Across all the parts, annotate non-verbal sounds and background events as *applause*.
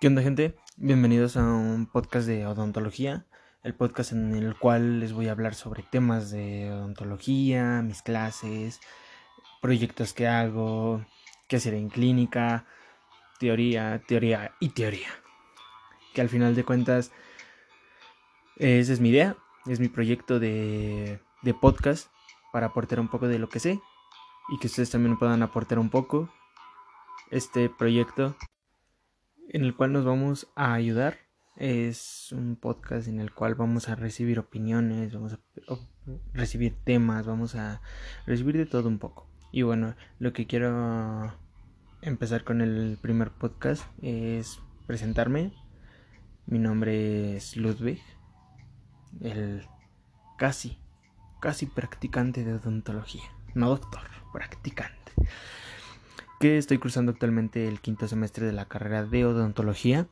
¿Qué onda gente? Bienvenidos a un podcast de odontología, el podcast en el cual les voy a hablar sobre temas de odontología, mis clases, proyectos que hago, qué hacer en clínica, teoría, teoría y teoría. Que al final de cuentas, esa es mi idea, es mi proyecto de, de podcast para aportar un poco de lo que sé y que ustedes también puedan aportar un poco. Este proyecto en el cual nos vamos a ayudar. Es un podcast en el cual vamos a recibir opiniones, vamos a recibir temas, vamos a recibir de todo un poco. Y bueno, lo que quiero empezar con el primer podcast es presentarme. Mi nombre es Ludwig, el casi, casi practicante de odontología. No doctor, practicante que estoy cursando actualmente el quinto semestre de la carrera de odontología,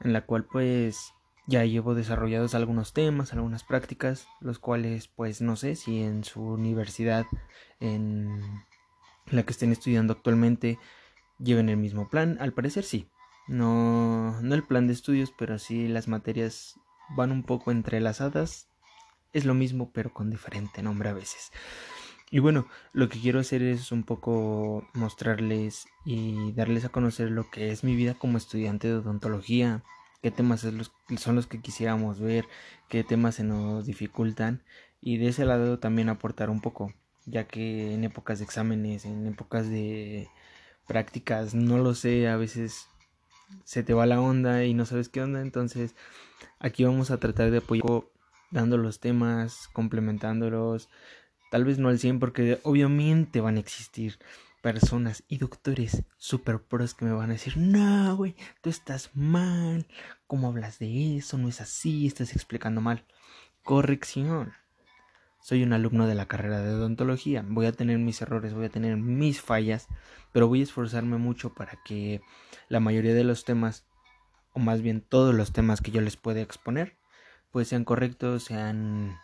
en la cual pues ya llevo desarrollados algunos temas, algunas prácticas, los cuales pues no sé si en su universidad en la que estén estudiando actualmente lleven el mismo plan, al parecer sí. No, no el plan de estudios, pero sí las materias van un poco entrelazadas. Es lo mismo, pero con diferente nombre a veces. Y bueno, lo que quiero hacer es un poco mostrarles y darles a conocer lo que es mi vida como estudiante de odontología, qué temas son los que quisiéramos ver, qué temas se nos dificultan y de ese lado también aportar un poco, ya que en épocas de exámenes, en épocas de prácticas, no lo sé, a veces se te va la onda y no sabes qué onda, entonces aquí vamos a tratar de apoyar dando los temas, complementándolos, Tal vez no al 100 porque obviamente van a existir personas y doctores super pros que me van a decir, no, güey, tú estás mal, ¿cómo hablas de eso? No es así, estás explicando mal. Corrección. Soy un alumno de la carrera de odontología, voy a tener mis errores, voy a tener mis fallas, pero voy a esforzarme mucho para que la mayoría de los temas, o más bien todos los temas que yo les pueda exponer, pues sean correctos, sean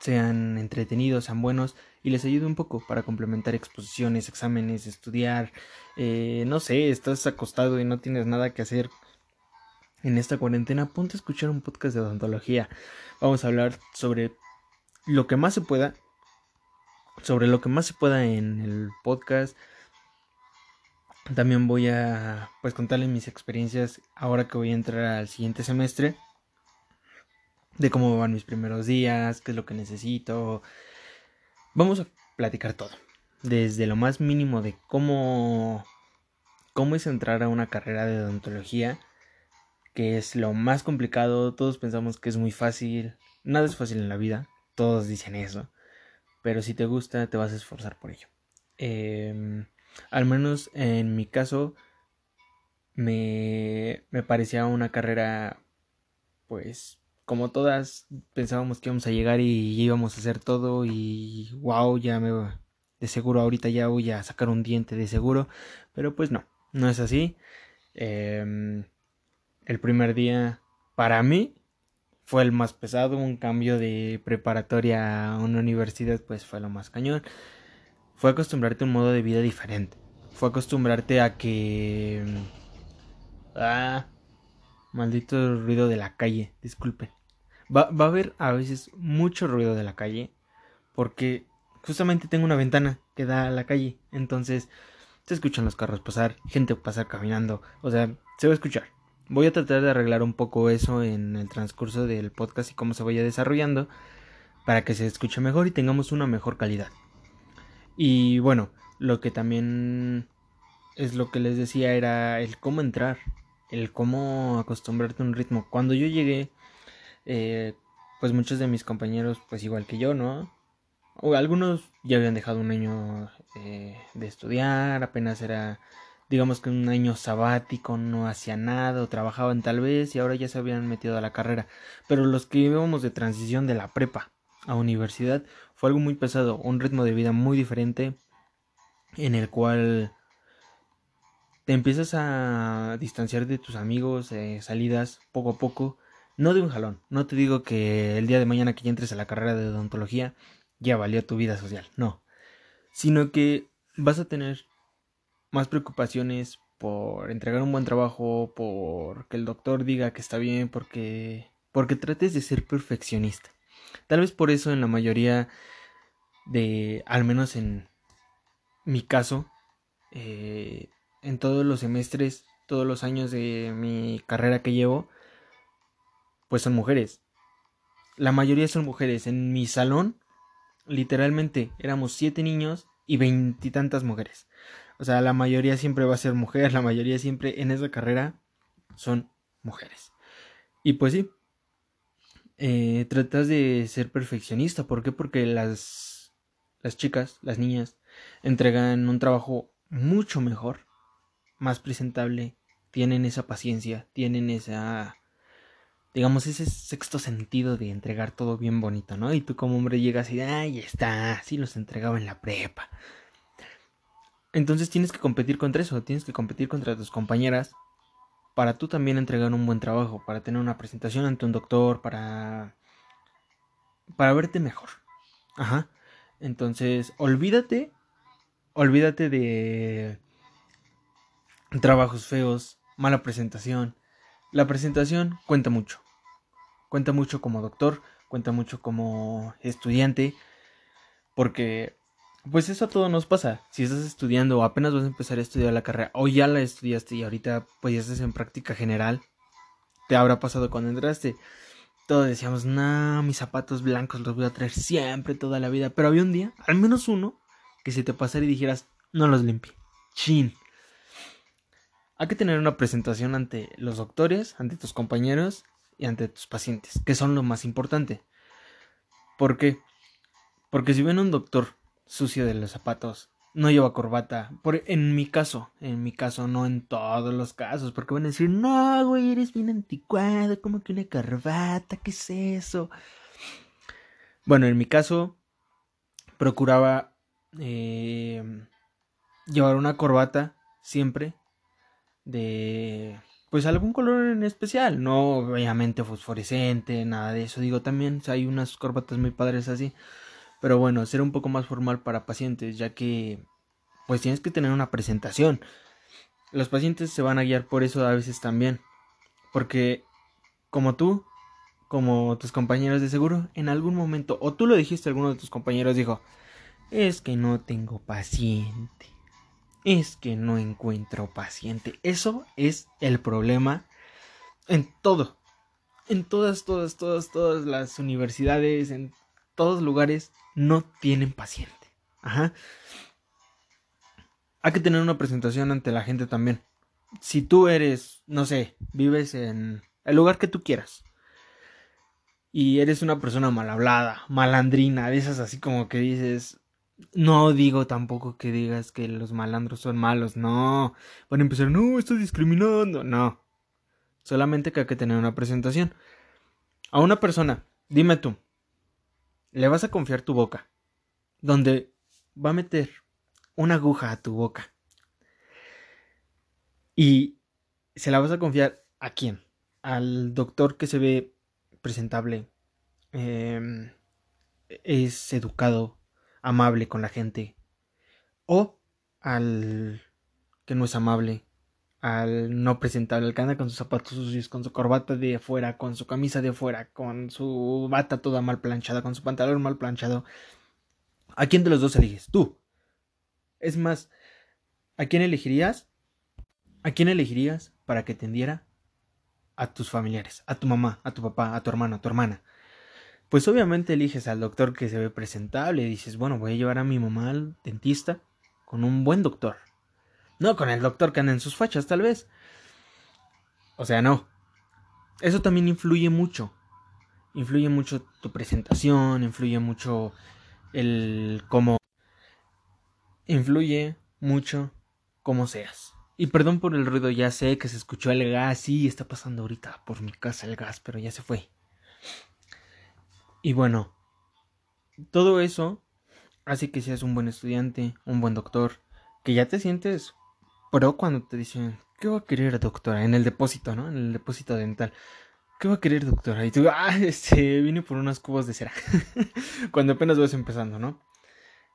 sean entretenidos, sean buenos y les ayude un poco para complementar exposiciones, exámenes, estudiar. Eh, no sé, estás acostado y no tienes nada que hacer en esta cuarentena, ponte a escuchar un podcast de odontología. Vamos a hablar sobre lo que más se pueda, sobre lo que más se pueda en el podcast. También voy a pues contarles mis experiencias ahora que voy a entrar al siguiente semestre de cómo van mis primeros días, qué es lo que necesito. Vamos a platicar todo, desde lo más mínimo de cómo cómo es entrar a una carrera de odontología, que es lo más complicado, todos pensamos que es muy fácil, nada es fácil en la vida, todos dicen eso, pero si te gusta te vas a esforzar por ello. Em, al menos en mi caso me, me parecía una carrera pues como todas pensábamos que íbamos a llegar y íbamos a hacer todo y wow, ya me de seguro ahorita ya voy a sacar un diente de seguro, pero pues no, no es así. Em, el primer día para mí fue el más pesado, un cambio de preparatoria a una universidad pues fue lo más cañón. Fue acostumbrarte a un modo de vida diferente. Fue acostumbrarte a que... Ah, maldito ruido de la calle, disculpen. Va, va a haber a veces mucho ruido de la calle porque justamente tengo una ventana que da a la calle. Entonces se escuchan los carros pasar, gente pasar caminando. O sea, se va a escuchar. Voy a tratar de arreglar un poco eso en el transcurso del podcast y cómo se vaya desarrollando para que se escuche mejor y tengamos una mejor calidad. Y bueno, lo que también es lo que les decía era el cómo entrar, el cómo acostumbrarte a un ritmo. Cuando yo llegué eh, pues muchos de mis compañeros, pues igual que yo, ¿no? Algunos ya habían dejado un año eh, de estudiar, apenas era, digamos que un año sabático, no hacía nada, o trabajaban tal vez, y ahora ya se habían metido a la carrera. Pero los que íbamos de transición de la prepa a universidad fue algo muy pesado, un ritmo de vida muy diferente, en el cual te empiezas a distanciar de tus amigos, eh, salidas poco a poco, no de un jalón, no te digo que el día de mañana que ya entres a la carrera de odontología ya valió tu vida social, no. Sino que vas a tener más preocupaciones por entregar un buen trabajo, por que el doctor diga que está bien, porque porque trates de ser perfeccionista. Tal vez por eso en la mayoría de, al menos en mi caso, eh, en todos los semestres, todos los años de mi carrera que llevo, pues son mujeres. La mayoría son mujeres. En mi salón, literalmente, éramos siete niños y veintitantas mujeres. O sea, la mayoría siempre va a ser mujer, la mayoría siempre en esa carrera son mujeres. Y pues sí, eh, tratas de ser perfeccionista. ¿Por qué? Porque las, las chicas, las niñas, entregan un trabajo mucho mejor, más presentable, tienen esa paciencia, tienen esa, digamos, ese sexto sentido de entregar todo bien bonito, ¿no? Y tú como hombre llegas y, ay, está, así los entregaba en la prepa. Entonces tienes que competir contra eso, tienes que competir contra tus compañeras para tú también entregar un buen trabajo, para tener una presentación ante un doctor, para para verte mejor. Ajá. Entonces, olvídate olvídate de trabajos feos, mala presentación. La presentación cuenta mucho. Cuenta mucho como doctor, cuenta mucho como estudiante, porque pues eso a todos nos pasa. Si estás estudiando o apenas vas a empezar a estudiar la carrera o ya la estudiaste y ahorita pues ya estás en práctica general, te habrá pasado cuando entraste. Todos decíamos, no, mis zapatos blancos los voy a traer siempre, toda la vida. Pero había un día, al menos uno, que si te pasara y dijeras, no los limpie. Chin. Hay que tener una presentación ante los doctores, ante tus compañeros y ante tus pacientes, que son lo más importante. ¿Por qué? Porque si ven un doctor sucio de los zapatos, no lleva corbata. Por, en mi caso, en mi caso, no en todos los casos, porque van a decir, no, güey, eres bien anticuado, como que una corbata, ¿qué es eso? Bueno, en mi caso, procuraba eh, llevar una corbata siempre de pues algún color en especial, no obviamente fosforescente, nada de eso. Digo, también hay unas corbatas muy padres así, pero bueno, ser un poco más formal para pacientes, ya que pues tienes que tener una presentación. Los pacientes se van a guiar por eso a veces también, porque como tú, como tus compañeros de seguro, en algún momento, o tú lo dijiste, alguno de tus compañeros dijo, es que no tengo paciente, es que no encuentro paciente. Eso es el problema en todo, en todas, todas, todas, todas las universidades, en todos lugares no tienen paciente. Ajá. Hay que tener una presentación ante la gente también. Si tú eres, no sé, vives en el lugar que tú quieras y eres una persona mal hablada, malandrina, de esas así como que dices, no digo tampoco que digas que los malandros son malos, no. Van a empezar, no, estás discriminando, no. Solamente que hay que tener una presentación. A una persona, dime tú, le vas a confiar tu boca, donde va a meter una aguja a tu boca. Y se la vas a confiar a quién? Al doctor que se ve presentable, em, es educado, amable con la gente, o al que no es amable, al no presentable, al anda con sus zapatos sucios, con su corbata de afuera, con su camisa de afuera, con su bata toda mal planchada, con su pantalón mal planchado. ¿A quién de los dos eliges? Tú. Es más, ¿a quién elegirías? ¿A quién elegirías para que atendiera a tus familiares, a tu mamá, a tu papá, a tu hermano, a tu hermana? Pues obviamente eliges al doctor que se ve presentable y dices, bueno, voy a llevar a mi mamá al dentista con un buen doctor no con el doctor que anda en sus fachas, tal vez. O sea, no. Eso también influye mucho. Influye mucho tu presentación, influye mucho el cómo... Influye mucho cómo seas. Y perdón por el ruido, ya sé que se escuchó el gas, sí, está pasando ahorita por mi casa el gas, pero ya se fue. Y bueno, todo eso hace que seas un buen estudiante, un buen doctor, que ya te sientes pero cuando te dicen, ¿qué va a querer doctora? En el depósito, ¿no? En el depósito dental. ¿Qué va a querer doctora? Y tú, ah, *laughs* este, vine por unas cubos de cera. *laughs* cuando apenas vas empezando, ¿no?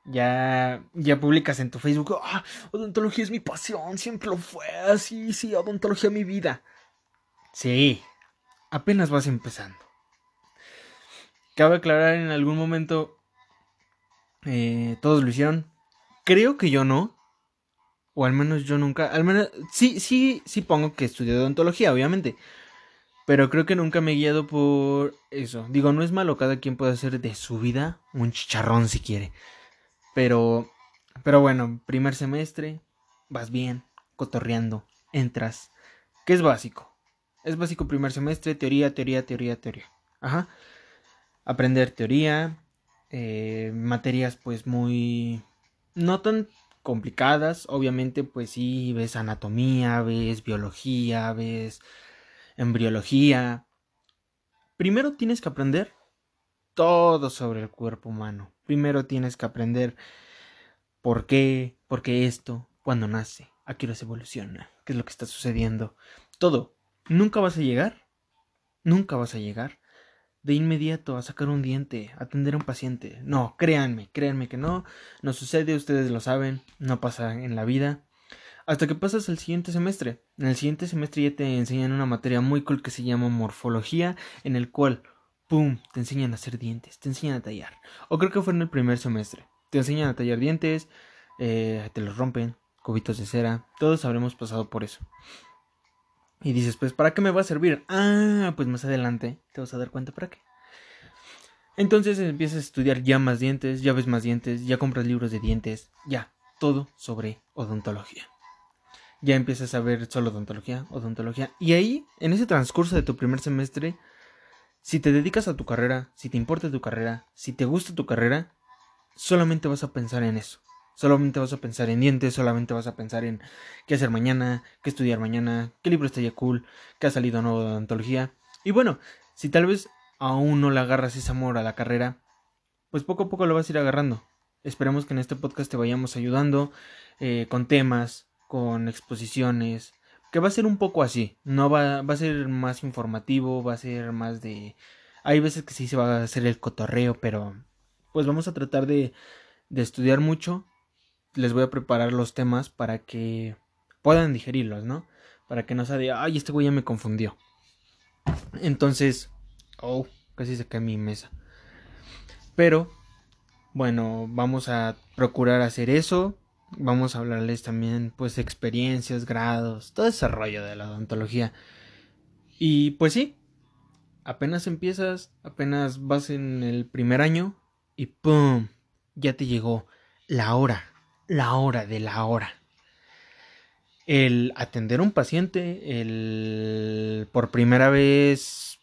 Ya, ya publicas en tu Facebook, ah, odontología es mi pasión, siempre lo fue, así, sí, odontología mi vida. Sí, apenas vas empezando. Cabe aclarar en algún momento, eh, todos lo hicieron. Creo que yo no. O al menos yo nunca. Al menos. Sí, sí, sí pongo que estudié odontología, obviamente. Pero creo que nunca me he guiado por eso. Digo, no es malo, cada quien puede hacer de su vida un chicharrón si quiere. Pero. Pero bueno, primer semestre, vas bien, cotorreando, entras. ¿Qué es básico? Es básico primer semestre, teoría, teoría, teoría, teoría. Ajá. Aprender teoría, eh, materias pues muy... no tan complicadas, obviamente pues sí, ves anatomía, ves biología, ves embriología. Primero tienes que aprender todo sobre el cuerpo humano. Primero tienes que aprender por qué, por qué esto, cuándo nace, a qué hora evoluciona, qué es lo que está sucediendo. Todo, Nunca vas a llegar, nunca vas a llegar de inmediato a sacar un diente, atender a un paciente. No, créanme, créanme que no, no sucede, ustedes lo saben, no pasa en la vida. Hasta que pasas al siguiente semestre. En el siguiente semestre ya te enseñan una materia muy cool que se llama morfología, en el cual, ¡pum!, te enseñan a hacer dientes, te enseñan a tallar. O creo que fue en el primer semestre. Te enseñan a tallar dientes, eh, te los rompen, cubitos de cera, todos habremos pasado por eso. Y dices, pues, ¿para qué me va a servir? Ah, pues más adelante te vas a dar cuenta para qué. Entonces empiezas a estudiar ya más dientes, ya ves más dientes, ya compras libros de dientes, ya, todo sobre odontología. Ya empiezas a ver solo odontología, odontología. Y ahí, en ese transcurso de tu primer semestre, si te dedicas a tu carrera, si te importa tu carrera, si te gusta tu carrera, solamente vas a pensar en eso. Solamente vas a pensar en dientes, solamente vas a pensar en qué hacer mañana, qué estudiar mañana, qué libro estaría cool, qué ha salido nuevo de antología. Y bueno, si tal vez aún no le agarras ese amor a la carrera, pues poco a poco lo vas a ir agarrando. Esperemos que en este podcast te vayamos ayudando eh, con temas, con exposiciones, que va a ser un poco así. No va, va a ser más informativo, va a ser más de... Hay veces que sí se va a hacer el cotorreo, pero pues vamos a tratar de, de estudiar mucho les voy a preparar los temas para que puedan digerirlos, ¿no? Para que no sea de, ay, este güey ya me confundió. Entonces, oh, casi se cae mi mesa. Pero, bueno, vamos a procurar hacer eso. Vamos a hablarles también, pues, experiencias, grados, todo ese rollo de la odontología. Y pues sí, apenas empiezas, apenas vas en el primer año y ¡pum! Ya te llegó la hora la hora de la hora. El atender a un paciente, el por primera vez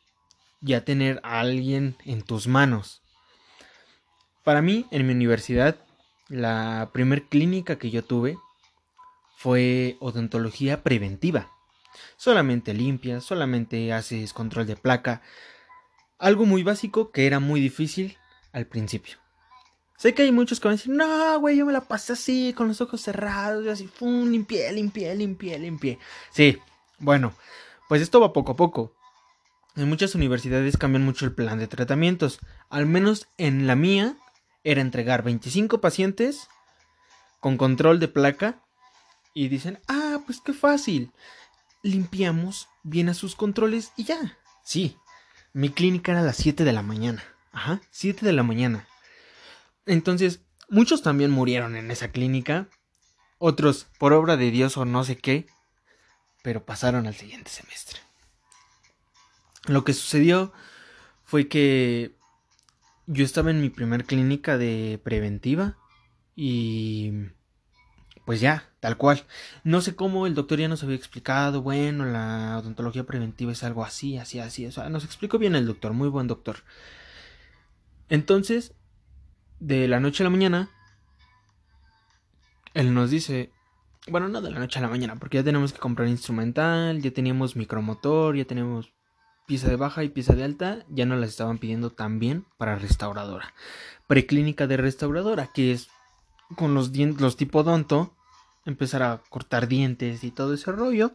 ya tener a alguien en tus manos. Para mí, en mi universidad, la primer clínica que yo tuve fue odontología preventiva. Solamente limpias, solamente haces control de placa. Algo muy básico que era muy difícil al principio. Sé que hay muchos que van a decir, no, güey, yo me la pasé así, con los ojos cerrados, y así, fum, limpié, limpié, limpié, limpié. Sí, bueno, pues esto va poco a poco. En muchas universidades cambian mucho el plan de tratamientos. Al menos en la mía, era entregar 25 pacientes con control de placa y dicen, ah, pues qué fácil. Limpiamos bien a sus controles y ya. Sí, mi clínica era a las 7 de la mañana. Ajá, 7 de la mañana. Entonces, muchos también murieron en esa clínica, otros por obra de Dios o no sé qué, pero pasaron al siguiente semestre. Lo que sucedió fue que yo estaba en mi primer clínica de preventiva y pues ya, tal cual. No sé cómo el doctor ya nos había explicado, bueno, la odontología preventiva es algo así, así, así, o sea, nos explicó bien el doctor, muy buen doctor. Entonces, de la noche a la mañana, él nos dice, bueno, no de la noche a la mañana, porque ya tenemos que comprar instrumental, ya teníamos micromotor, ya tenemos pieza de baja y pieza de alta, ya no las estaban pidiendo también para restauradora. Preclínica de restauradora, que es con los dientes, los tipo donto, empezar a cortar dientes y todo ese rollo.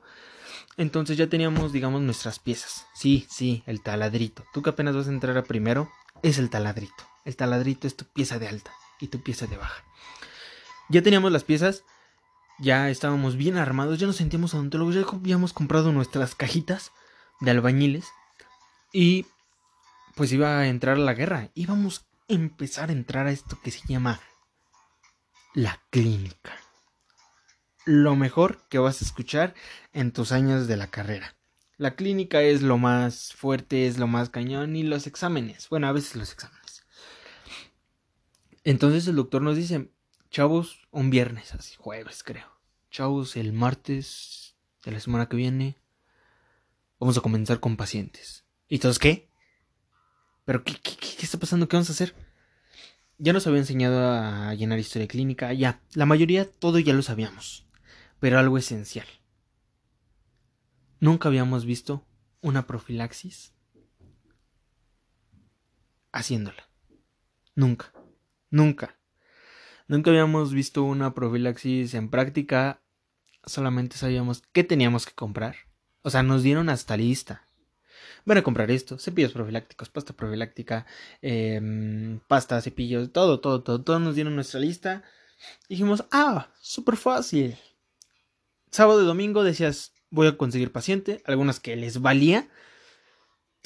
Entonces ya teníamos, digamos, nuestras piezas. Sí, sí, el taladrito. Tú que apenas vas a entrar a primero, es el taladrito. El taladrito es tu pieza de alta. y tu pieza de baja. Ya teníamos las piezas, ya estábamos bien armados, ya nos sentíamos odontólogos, ya habíamos comprado nuestras cajitas de albañiles y pues iba a entrar la guerra, íbamos a empezar a entrar a esto que se llama la clínica. Lo mejor que vas a escuchar en tus años de la carrera. La clínica es lo más fuerte, es lo más cañón y los exámenes. Bueno, a veces los exámenes. Entonces el doctor nos dice, chavos, un viernes, así, jueves creo. Chavos, el martes de la semana que viene vamos a comenzar con pacientes. ¿Y todos qué? ¿Pero qué, qué, qué está pasando? ¿Qué vamos a hacer? Ya nos había enseñado a llenar historia clínica, ya. La mayoría todo ya lo sabíamos. Pero algo esencial. Nunca habíamos visto una profilaxis haciéndola. Nunca. Nunca. Nunca habíamos visto una profilaxis en práctica. Solamente sabíamos qué teníamos que comprar. O sea, nos dieron hasta lista. Van a comprar esto, cepillos profilácticos, pasta profiláctica, eh, pasta, cepillos, todo, todo, todo, todo nos dieron nuestra lista. Dijimos, ah, súper fácil. Sábado y domingo decías, voy a conseguir paciente, algunas que les valía.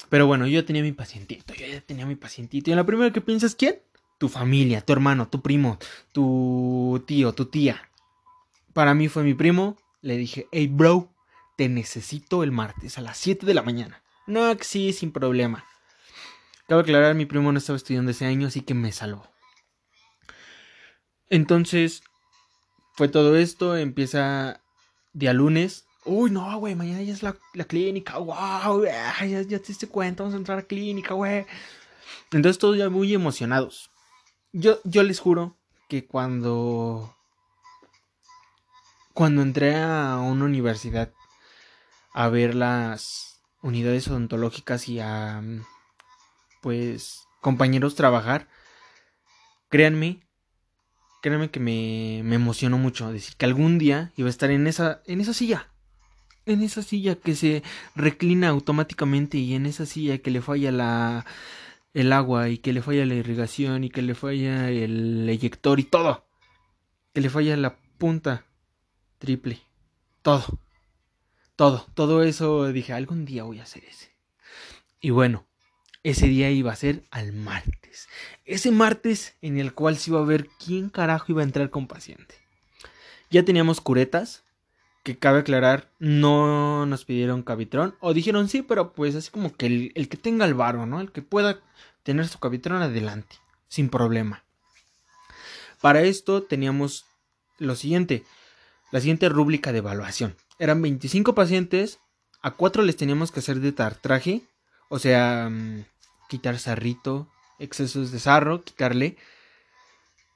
Pero bueno, yo tenía mi pacientito, yo ya tenía mi pacientito. Y en la primera que piensas, ¿quién? Tu familia, tu hermano, tu primo, tu tío, tu tía. Para mí fue mi primo. Le dije, hey bro, te necesito el martes a las 7 de la mañana. No, sí, sin problema. Cabe aclarar, mi primo no estaba estudiando ese año, así que me salvó. Entonces, fue todo esto, empieza día lunes, Uy, no, güey, mañana ya es la, la clínica, wow, ya, ya, te diste cuenta, vamos a entrar a clínica, güey. Entonces todos ya muy emocionados. Yo, yo les juro que cuando... Cuando entré a una universidad a ver las unidades odontológicas y a... Pues compañeros trabajar, créanme, créanme que me, me emocionó mucho decir que algún día iba a estar en esa, en esa silla en esa silla que se reclina automáticamente y en esa silla que le falla la el agua y que le falla la irrigación y que le falla el eyector y todo. Que le falla la punta triple. Todo. Todo. Todo eso dije, algún día voy a hacer ese. Y bueno, ese día iba a ser al martes. Ese martes en el cual se iba a ver quién carajo iba a entrar con paciente. Ya teníamos curetas, que cabe aclarar, no nos pidieron cabitrón. O dijeron sí, pero pues así como que el, que tenga el varo, ¿no? El que pueda tener su cabitrón adelante, sin problema. Para esto teníamos lo siguiente, la siguiente rúbrica de evaluación. Eran 25 pacientes, a 4 les teníamos que hacer de tartraje, o sea, mm, quitar sarrito, excesos de sarro, quitarle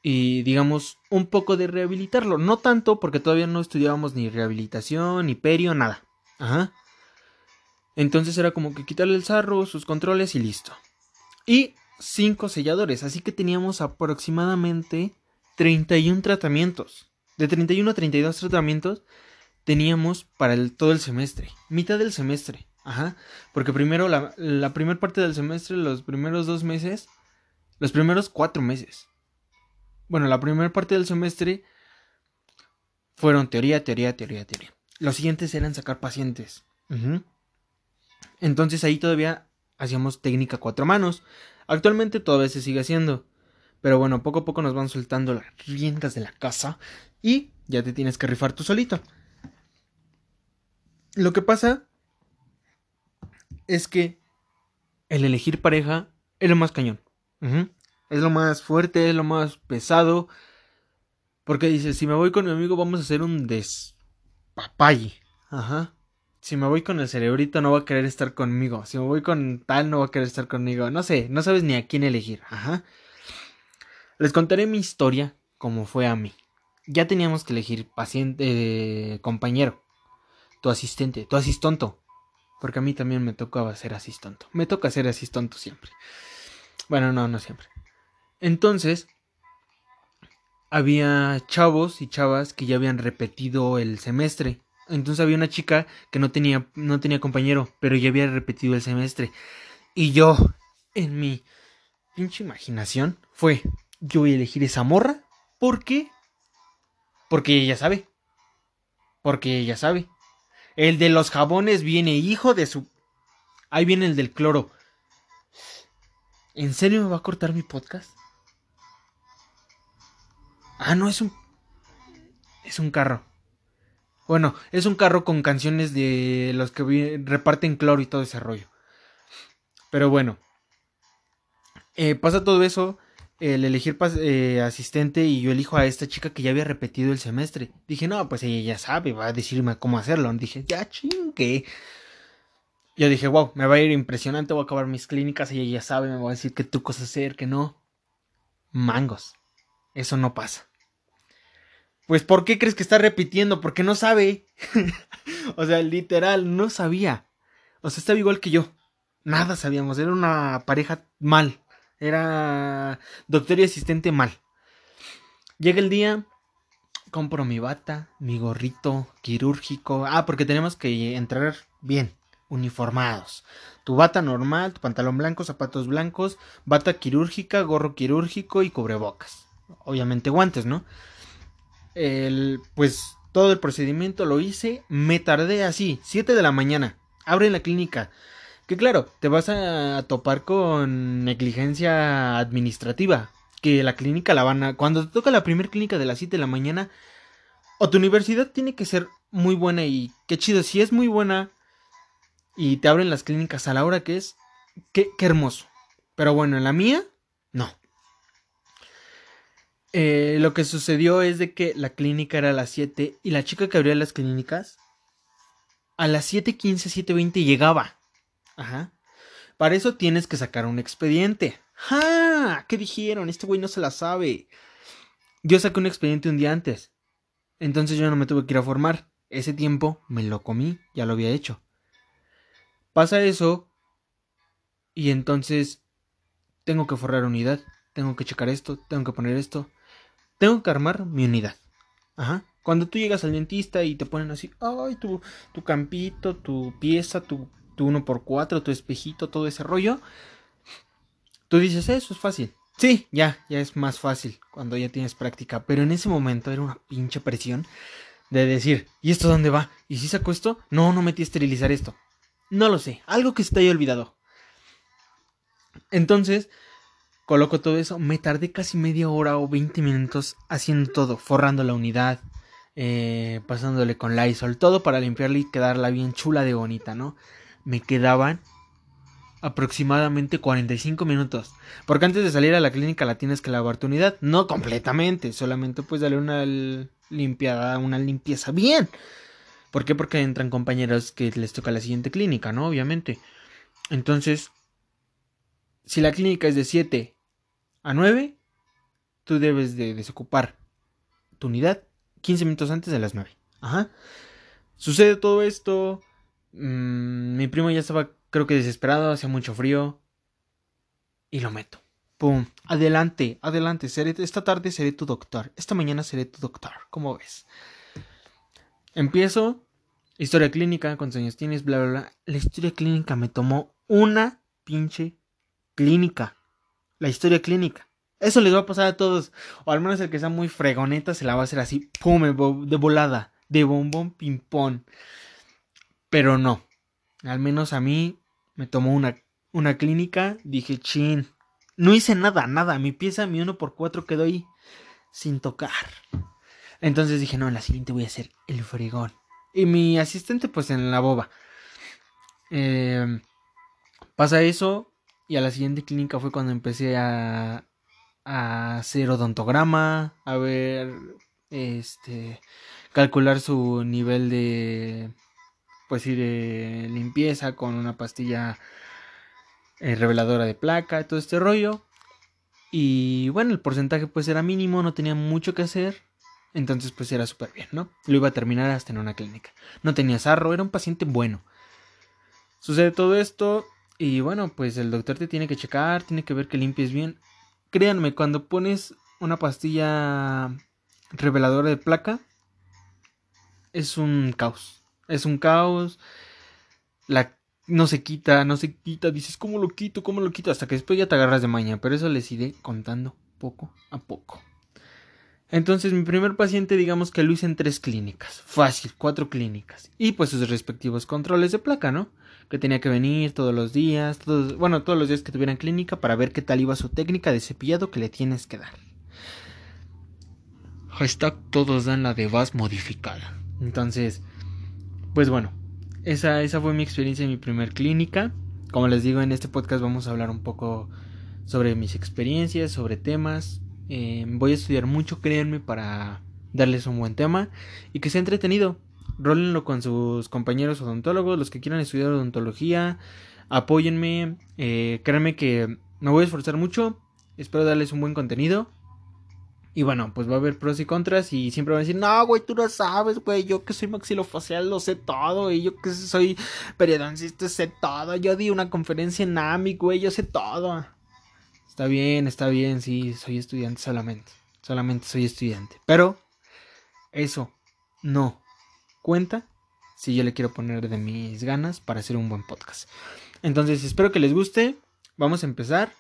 y digamos un poco de rehabilitarlo. No tanto porque todavía no estudiábamos ni rehabilitación, ni perio, nada. Ajá. Entonces era como que quitarle el sarro, sus controles y listo. Y cinco selladores, así que teníamos aproximadamente 31 tratamientos. De 31 a 32 tratamientos teníamos para el, todo el semestre, mitad del semestre. Ajá. Porque primero la, la primera parte del semestre, los primeros dos meses, los primeros cuatro meses bueno, la primera parte del semestre fueron teoría, teoría, teoría, teoría. Los siguientes eran sacar pacientes. Entonces ahí todavía hacíamos técnica cuatro manos. Actualmente todavía se sigue haciendo. Pero bueno, poco a poco nos van soltando las riendas de la casa y ya te tienes que rifar tú solito. Lo que pasa es que el elegir pareja es lo más cañón. Es lo más fuerte, es lo más pesado. Porque dice, si me voy con mi amigo vamos a hacer un despapay. Ajá. Si me voy con el cerebrito no va a querer estar conmigo. Si me voy con tal no va a querer estar conmigo. No sé, no sabes ni a quién elegir. Ajá. Les contaré mi historia como fue a mí. Ya teníamos que elegir paciente, compañero, tu asistente, tu asistonto. Porque a mí también me tocaba ser asistonto. Me toca ser asistonto siempre. Bueno, no, no siempre. Entonces, había chavos y chavas que ya habían repetido el semestre. Entonces había una chica que no tenía, no tenía compañero, pero ya había repetido el semestre. Y yo, en mi pinche imaginación, fue, yo voy a elegir esa morra. ¿Por qué? Porque ella sabe. Porque ella sabe. El de los jabones viene hijo de su... Ahí viene el del cloro. ¿En serio me va a cortar mi podcast? Ah, no, es un... Es un carro. Bueno, es un carro con canciones de los que reparten cloro y todo ese rollo. Pero bueno. Eh, pasa todo eso. El elegir eh, asistente y yo elijo a esta chica que ya había repetido el semestre. Dije, no, pues ella ya sabe, va a decirme cómo hacerlo. Dije, ya chingue. Yo dije, wow, me va a ir impresionante, voy a acabar mis clínicas ella ya sabe, me va a decir qué trucos hacer, que no. Mangos. Eso no pasa. Pues, ¿por qué crees que está repitiendo? Porque no sabe. *laughs* o sea, literal, no sabía. O sea, estaba igual que yo. Nada sabíamos. Era una pareja mal. Era doctor y asistente mal. Llega el día, compro mi bata, mi gorrito quirúrgico. Ah, porque tenemos que entrar bien, uniformados. Tu bata normal, tu pantalón blanco, zapatos blancos, bata quirúrgica, gorro quirúrgico y cubrebocas. Obviamente guantes, ¿no? El, pues todo el procedimiento lo hice, me tardé así, 7 de la mañana, abre la clínica. Que claro, te vas a topar con negligencia administrativa, que la clínica la van a... Cuando te toca la primera clínica de las 7 de la mañana, o tu universidad tiene que ser muy buena y qué chido, si es muy buena y te abren las clínicas a la hora que es, qué, qué hermoso. Pero bueno, en la mía, no. Eh, lo que sucedió es de que la clínica era a las 7 y la chica que abría las clínicas a las 7.15, 7.20 llegaba. Ajá. Para eso tienes que sacar un expediente. ¡Ja! ¿Qué dijeron? Este güey no se la sabe. Yo saqué un expediente un día antes. Entonces yo no me tuve que ir a formar. Ese tiempo me lo comí, ya lo había hecho. Pasa eso y entonces tengo que forrar unidad, tengo que checar esto, tengo que poner esto tengo que armar mi unidad. Ajá. Cuando tú llegas al dentista y te ponen así, ay, tu, tu campito, tu pieza, tu, tu 1x4, tu espejito, todo ese rollo, tú dices, eso es fácil. Sí, ya, ya es más fácil cuando ya tienes práctica, pero en ese momento era una pinche presión de decir, ¿y esto dónde va? ¿Y si saco esto? No, no metí a esterilizar esto. No lo sé, algo que se te haya olvidado. Entonces, Coloco todo eso, me tardé casi media hora o 20 minutos haciendo todo, forrando la unidad, eh, pasándole con Lysol, todo para limpiarla y quedarla bien chula de bonita, ¿no? Me quedaban aproximadamente 45 minutos. Porque antes de salir a la clínica la tienes que lavar tu unidad. No completamente, solamente pues darle una limpiada, una limpieza bien. ¿Por qué? Porque entran compañeros que les toca la siguiente clínica, ¿no? Obviamente. Entonces, si la clínica es de 7 a 9, tú debes de desocupar tu unidad 15 minutos antes de las 9. Ajá. Sucede todo esto. Mm, mi primo ya estaba, creo que desesperado, hacía mucho frío. Y lo meto. Pum. Adelante, adelante. Seré, esta tarde seré tu doctor. Esta mañana seré tu doctor. ¿Cómo ves? Empiezo. Historia clínica, cuántos años tienes, bla, bla, bla. La historia clínica me tomó una pinche clínica la historia clínica. Eso les va a pasar a todos. O al menos el que sea muy fregoneta se la va a hacer así, pum, de volada, de bombón ping-pong. Pero no. Al menos a mí me tomó una, una clínica. Dije, chin. No hice nada, nada. Mi pieza, mi 1x4 quedó ahí sin tocar. Entonces dije, no, en la siguiente voy a hacer el fregón. Y mi asistente, pues en la boba. Eh, pasa eso. Y a la siguiente clínica fue cuando empecé a, a hacer odontograma, a ver, este, calcular su nivel de, pues sí, de limpieza con una pastilla eh, reveladora de placa, todo este rollo. Y bueno, el porcentaje pues era mínimo, no tenía mucho que hacer. Entonces pues era súper bien, ¿no? Lo iba a terminar hasta en una clínica. No tenía sarro, era un paciente bueno. Sucede todo esto, y bueno, pues el doctor te tiene que checar, tiene que ver que limpies bien. Créanme, cuando pones una pastilla reveladora de placa, es un caos. Es un caos. La no se quita, no se quita. Dices, ¿cómo lo quito? ¿Cómo lo quito? Hasta que después ya te agarras de maña. Pero eso les iré contando poco a poco. Entonces mi primer paciente digamos que lo hice en tres clínicas, fácil, cuatro clínicas. Y pues sus respectivos controles de placa, ¿no? Que tenía que venir todos los días, todos, bueno, todos los días que tuvieran clínica para ver qué tal iba su técnica de cepillado que le tienes que dar. Hashtag todos dan la de VAS modificada. Entonces, pues bueno, esa, esa fue mi experiencia en mi primer clínica. Como les digo, en este podcast vamos a hablar un poco sobre mis experiencias, sobre temas, eh, voy a estudiar mucho, créanme, para darles un buen tema y que sea entretenido. Rólenlo con sus compañeros odontólogos, los que quieran estudiar odontología. Apóyenme, eh, créanme que me voy a esforzar mucho. Espero darles un buen contenido. Y bueno, pues va a haber pros y contras y siempre van a decir, no, güey, tú no sabes, güey, yo que soy maxilofacial lo sé todo, y yo que soy periodoncista sé todo, yo di una conferencia en AMI, güey, yo sé todo. Está bien, está bien, sí, soy estudiante solamente. Solamente soy estudiante. Pero eso no cuenta si yo le quiero poner de mis ganas para hacer un buen podcast. Entonces, espero que les guste. Vamos a empezar.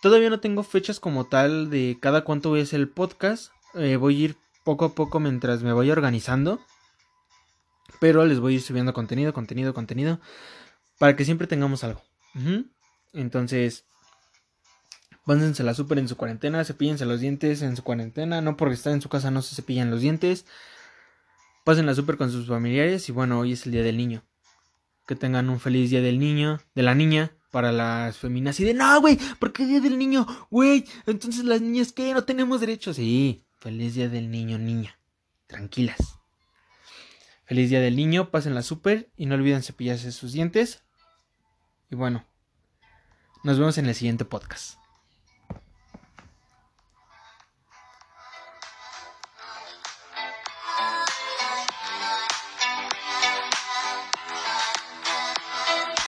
Todavía no tengo fechas como tal de cada cuánto voy a hacer el podcast. Eh, voy a ir poco a poco mientras me voy organizando. Pero les voy a ir subiendo contenido, contenido, contenido. Para que siempre tengamos algo. Entonces, la súper en su cuarentena, cepillense los dientes en su cuarentena, no porque está en su casa no se cepillan los dientes. Pásenla súper con sus familiares y bueno, hoy es el día del niño. Que tengan un feliz día del niño, de la niña, para las feminas. Y de, no, güey, ¿por qué día del niño? Güey, entonces las niñas, ¿qué? No tenemos derechos. Sí, feliz día del niño, niña. Tranquilas. Feliz día del niño, pásenla súper y no olviden cepillarse sus dientes. Y bueno, nos vemos en el siguiente podcast.